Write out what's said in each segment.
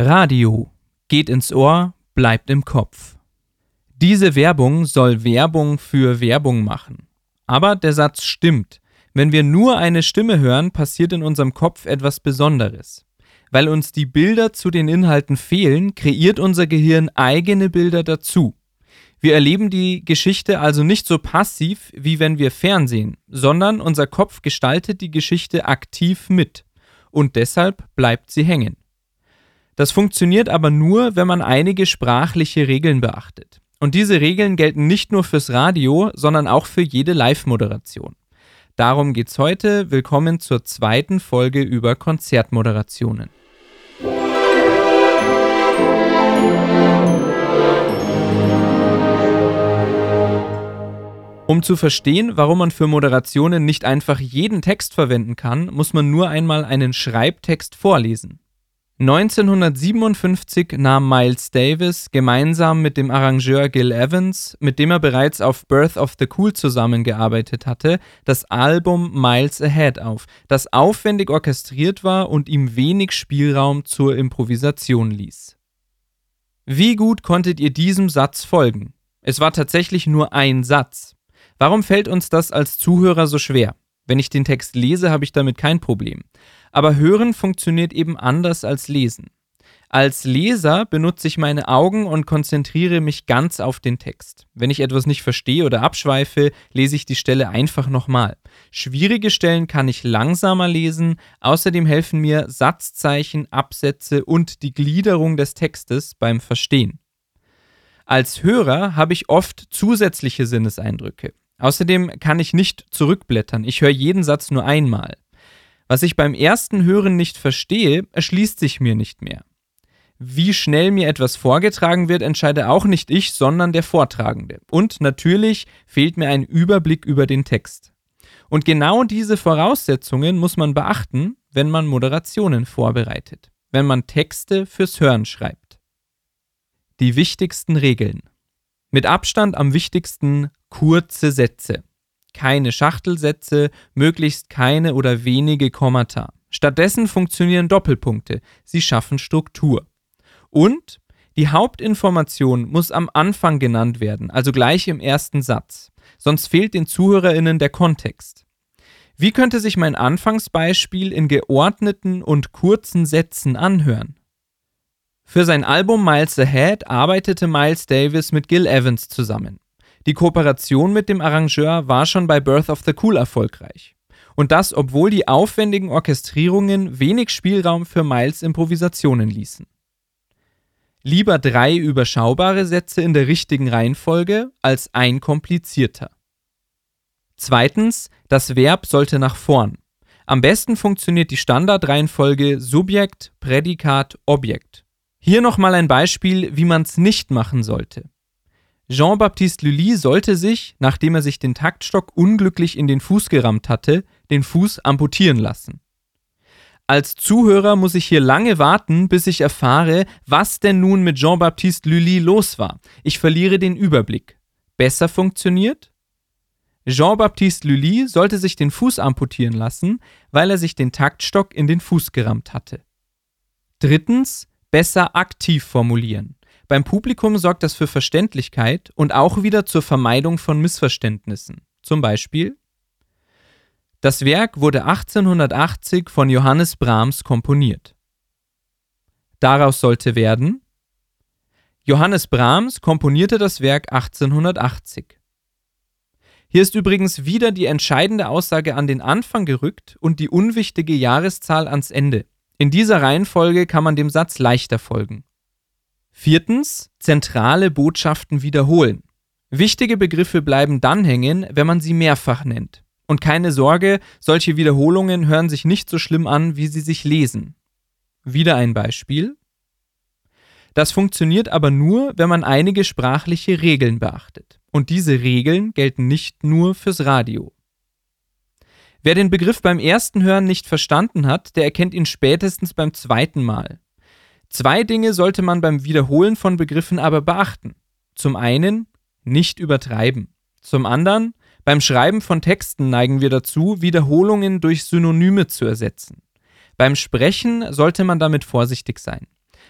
Radio geht ins Ohr, bleibt im Kopf. Diese Werbung soll Werbung für Werbung machen. Aber der Satz stimmt. Wenn wir nur eine Stimme hören, passiert in unserem Kopf etwas Besonderes. Weil uns die Bilder zu den Inhalten fehlen, kreiert unser Gehirn eigene Bilder dazu. Wir erleben die Geschichte also nicht so passiv, wie wenn wir Fernsehen, sondern unser Kopf gestaltet die Geschichte aktiv mit. Und deshalb bleibt sie hängen. Das funktioniert aber nur, wenn man einige sprachliche Regeln beachtet. Und diese Regeln gelten nicht nur fürs Radio, sondern auch für jede Live-Moderation. Darum geht's heute. Willkommen zur zweiten Folge über Konzertmoderationen. Um zu verstehen, warum man für Moderationen nicht einfach jeden Text verwenden kann, muss man nur einmal einen Schreibtext vorlesen. 1957 nahm Miles Davis gemeinsam mit dem Arrangeur Gil Evans, mit dem er bereits auf Birth of the Cool zusammengearbeitet hatte, das Album Miles Ahead auf, das aufwendig orchestriert war und ihm wenig Spielraum zur Improvisation ließ. Wie gut konntet ihr diesem Satz folgen? Es war tatsächlich nur ein Satz. Warum fällt uns das als Zuhörer so schwer? Wenn ich den Text lese, habe ich damit kein Problem. Aber Hören funktioniert eben anders als Lesen. Als Leser benutze ich meine Augen und konzentriere mich ganz auf den Text. Wenn ich etwas nicht verstehe oder abschweife, lese ich die Stelle einfach nochmal. Schwierige Stellen kann ich langsamer lesen, außerdem helfen mir Satzzeichen, Absätze und die Gliederung des Textes beim Verstehen. Als Hörer habe ich oft zusätzliche Sinneseindrücke. Außerdem kann ich nicht zurückblättern, ich höre jeden Satz nur einmal. Was ich beim ersten Hören nicht verstehe, erschließt sich mir nicht mehr. Wie schnell mir etwas vorgetragen wird, entscheide auch nicht ich, sondern der Vortragende. Und natürlich fehlt mir ein Überblick über den Text. Und genau diese Voraussetzungen muss man beachten, wenn man Moderationen vorbereitet, wenn man Texte fürs Hören schreibt. Die wichtigsten Regeln. Mit Abstand am wichtigsten kurze Sätze keine Schachtelsätze, möglichst keine oder wenige Kommata. Stattdessen funktionieren Doppelpunkte, sie schaffen Struktur. Und die Hauptinformation muss am Anfang genannt werden, also gleich im ersten Satz, sonst fehlt den Zuhörerinnen der Kontext. Wie könnte sich mein Anfangsbeispiel in geordneten und kurzen Sätzen anhören? Für sein Album Miles Ahead arbeitete Miles Davis mit Gil Evans zusammen. Die Kooperation mit dem Arrangeur war schon bei Birth of the Cool erfolgreich. Und das, obwohl die aufwendigen Orchestrierungen wenig Spielraum für Miles Improvisationen ließen. Lieber drei überschaubare Sätze in der richtigen Reihenfolge als ein komplizierter. Zweitens, das Verb sollte nach vorn. Am besten funktioniert die Standardreihenfolge Subjekt, Prädikat, Objekt. Hier nochmal ein Beispiel, wie man es nicht machen sollte. Jean-Baptiste Lully sollte sich, nachdem er sich den Taktstock unglücklich in den Fuß gerammt hatte, den Fuß amputieren lassen. Als Zuhörer muss ich hier lange warten, bis ich erfahre, was denn nun mit Jean-Baptiste Lully los war. Ich verliere den Überblick. Besser funktioniert? Jean-Baptiste Lully sollte sich den Fuß amputieren lassen, weil er sich den Taktstock in den Fuß gerammt hatte. Drittens, besser aktiv formulieren. Beim Publikum sorgt das für Verständlichkeit und auch wieder zur Vermeidung von Missverständnissen. Zum Beispiel Das Werk wurde 1880 von Johannes Brahms komponiert. Daraus sollte werden Johannes Brahms komponierte das Werk 1880. Hier ist übrigens wieder die entscheidende Aussage an den Anfang gerückt und die unwichtige Jahreszahl ans Ende. In dieser Reihenfolge kann man dem Satz leichter folgen. Viertens, zentrale Botschaften wiederholen. Wichtige Begriffe bleiben dann hängen, wenn man sie mehrfach nennt. Und keine Sorge, solche Wiederholungen hören sich nicht so schlimm an, wie sie sich lesen. Wieder ein Beispiel. Das funktioniert aber nur, wenn man einige sprachliche Regeln beachtet. Und diese Regeln gelten nicht nur fürs Radio. Wer den Begriff beim ersten Hören nicht verstanden hat, der erkennt ihn spätestens beim zweiten Mal. Zwei Dinge sollte man beim Wiederholen von Begriffen aber beachten. Zum einen, nicht übertreiben. Zum anderen, beim Schreiben von Texten neigen wir dazu, Wiederholungen durch Synonyme zu ersetzen. Beim Sprechen sollte man damit vorsichtig sein.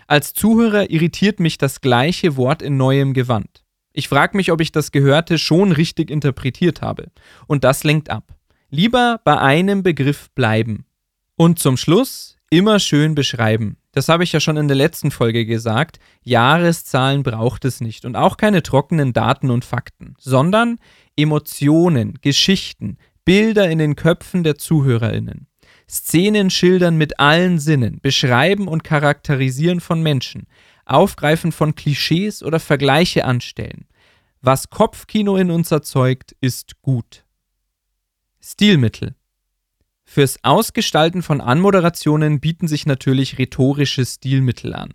Als Zuhörer irritiert mich das gleiche Wort in neuem Gewand. Ich frage mich, ob ich das Gehörte schon richtig interpretiert habe. Und das lenkt ab. Lieber bei einem Begriff bleiben. Und zum Schluss immer schön beschreiben. Das habe ich ja schon in der letzten Folge gesagt. Jahreszahlen braucht es nicht und auch keine trockenen Daten und Fakten, sondern Emotionen, Geschichten, Bilder in den Köpfen der Zuhörerinnen. Szenen schildern mit allen Sinnen, beschreiben und charakterisieren von Menschen, aufgreifen von Klischees oder Vergleiche anstellen. Was Kopfkino in uns erzeugt, ist gut. Stilmittel. Fürs Ausgestalten von Anmoderationen bieten sich natürlich rhetorische Stilmittel an.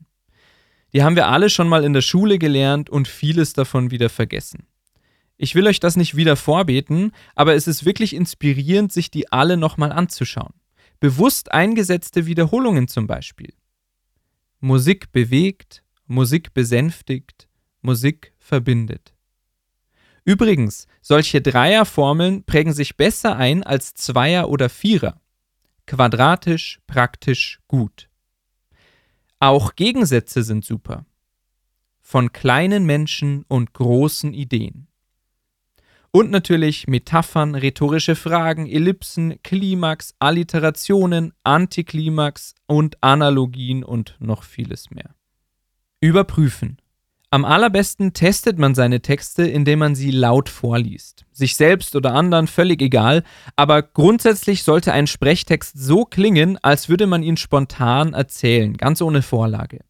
Die haben wir alle schon mal in der Schule gelernt und vieles davon wieder vergessen. Ich will euch das nicht wieder vorbeten, aber es ist wirklich inspirierend, sich die alle nochmal anzuschauen. Bewusst eingesetzte Wiederholungen zum Beispiel. Musik bewegt, Musik besänftigt, Musik verbindet. Übrigens, solche Dreierformeln prägen sich besser ein als Zweier oder Vierer. Quadratisch, praktisch, gut. Auch Gegensätze sind super. Von kleinen Menschen und großen Ideen. Und natürlich Metaphern, rhetorische Fragen, Ellipsen, Klimax, Alliterationen, Antiklimax und Analogien und noch vieles mehr. Überprüfen. Am allerbesten testet man seine Texte, indem man sie laut vorliest. Sich selbst oder anderen völlig egal, aber grundsätzlich sollte ein Sprechtext so klingen, als würde man ihn spontan erzählen, ganz ohne Vorlage.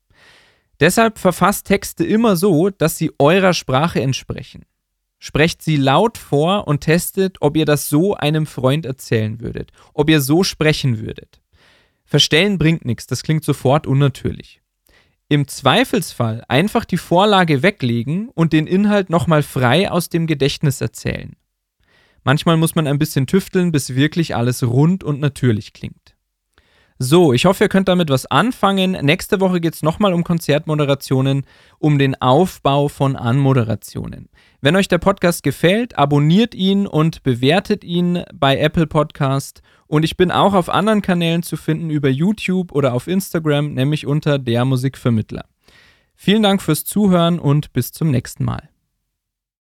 Deshalb verfasst Texte immer so, dass sie eurer Sprache entsprechen. Sprecht sie laut vor und testet, ob ihr das so einem Freund erzählen würdet, ob ihr so sprechen würdet. Verstellen bringt nichts, das klingt sofort unnatürlich. Im Zweifelsfall einfach die Vorlage weglegen und den Inhalt nochmal frei aus dem Gedächtnis erzählen. Manchmal muss man ein bisschen tüfteln, bis wirklich alles rund und natürlich klingt. So, ich hoffe, ihr könnt damit was anfangen. Nächste Woche geht es nochmal um Konzertmoderationen, um den Aufbau von Anmoderationen. Wenn euch der Podcast gefällt, abonniert ihn und bewertet ihn bei Apple Podcast. Und ich bin auch auf anderen Kanälen zu finden über YouTube oder auf Instagram, nämlich unter der Musikvermittler. Vielen Dank fürs Zuhören und bis zum nächsten Mal.